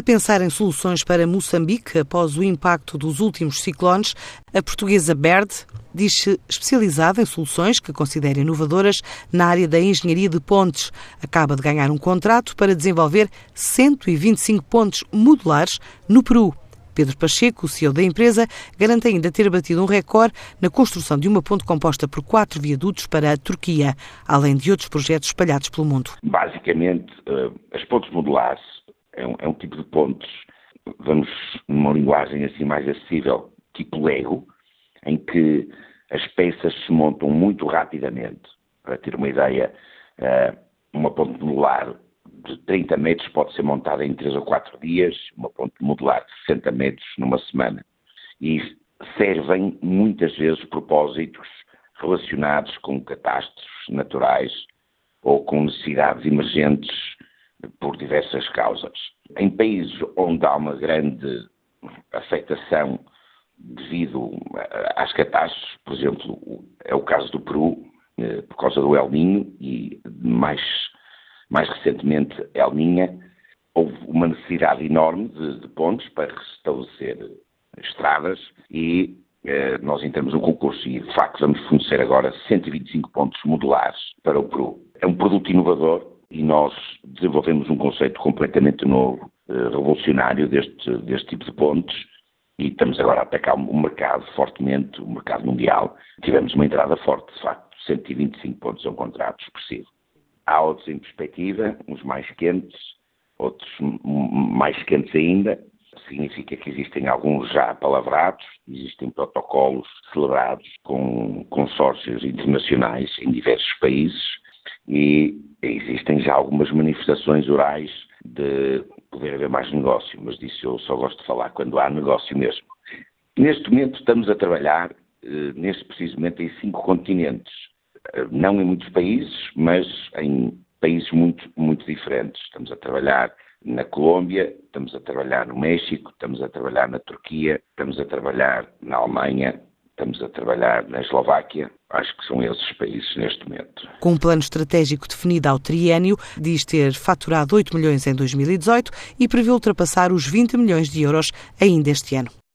A pensar em soluções para Moçambique após o impacto dos últimos ciclones, a portuguesa Baird diz-se especializada em soluções que considera inovadoras na área da engenharia de pontes. Acaba de ganhar um contrato para desenvolver 125 pontes modulares no Peru. Pedro Pacheco, o CEO da empresa, garante ainda ter batido um recorde na construção de uma ponte composta por quatro viadutos para a Turquia, além de outros projetos espalhados pelo mundo. Basicamente, eh, as pontes modulares é um, é um tipo de pontes, vamos numa linguagem assim mais acessível, tipo Lego, em que as peças se montam muito rapidamente. Para ter uma ideia, eh, uma ponte modular de 30 metros pode ser montada em 3 ou 4 dias, uma ponte modular de 60 metros numa semana. E servem muitas vezes propósitos relacionados com catástrofes naturais ou com necessidades emergentes por diversas causas. Em países onde há uma grande afetação devido às catástrofes, por exemplo, é o caso do Peru, eh, por causa do El Ninho e mais mais recentemente El Ninha, houve uma necessidade enorme de, de pontes para restabelecer estradas e eh, nós entramos no concurso e, de facto, vamos fornecer agora 125 pontos modulares para o Peru. É um produto inovador e nós desenvolvemos um conceito completamente novo, eh, revolucionário deste, deste tipo de pontes e estamos agora a atacar o mercado fortemente, o mercado mundial. Tivemos uma entrada forte, de facto, 125 pontos é um contrato expressivo. Há outros em perspectiva, uns mais quentes, outros mais quentes ainda. Significa que existem alguns já palavrados, existem protocolos celebrados com consórcios internacionais em diversos países e existem já algumas manifestações orais de poder haver mais negócio, mas disso eu só gosto de falar quando há negócio mesmo. Neste momento estamos a trabalhar, eh, neste preciso momento, em cinco continentes não em muitos países, mas em países muito, muito diferentes. Estamos a trabalhar na Colômbia, estamos a trabalhar no México, estamos a trabalhar na Turquia, estamos a trabalhar na Alemanha, estamos a trabalhar na Eslováquia. Acho que são esses países neste momento. Com um plano estratégico definido ao triênio, diz ter faturado 8 milhões em 2018 e prevê ultrapassar os 20 milhões de euros ainda este ano.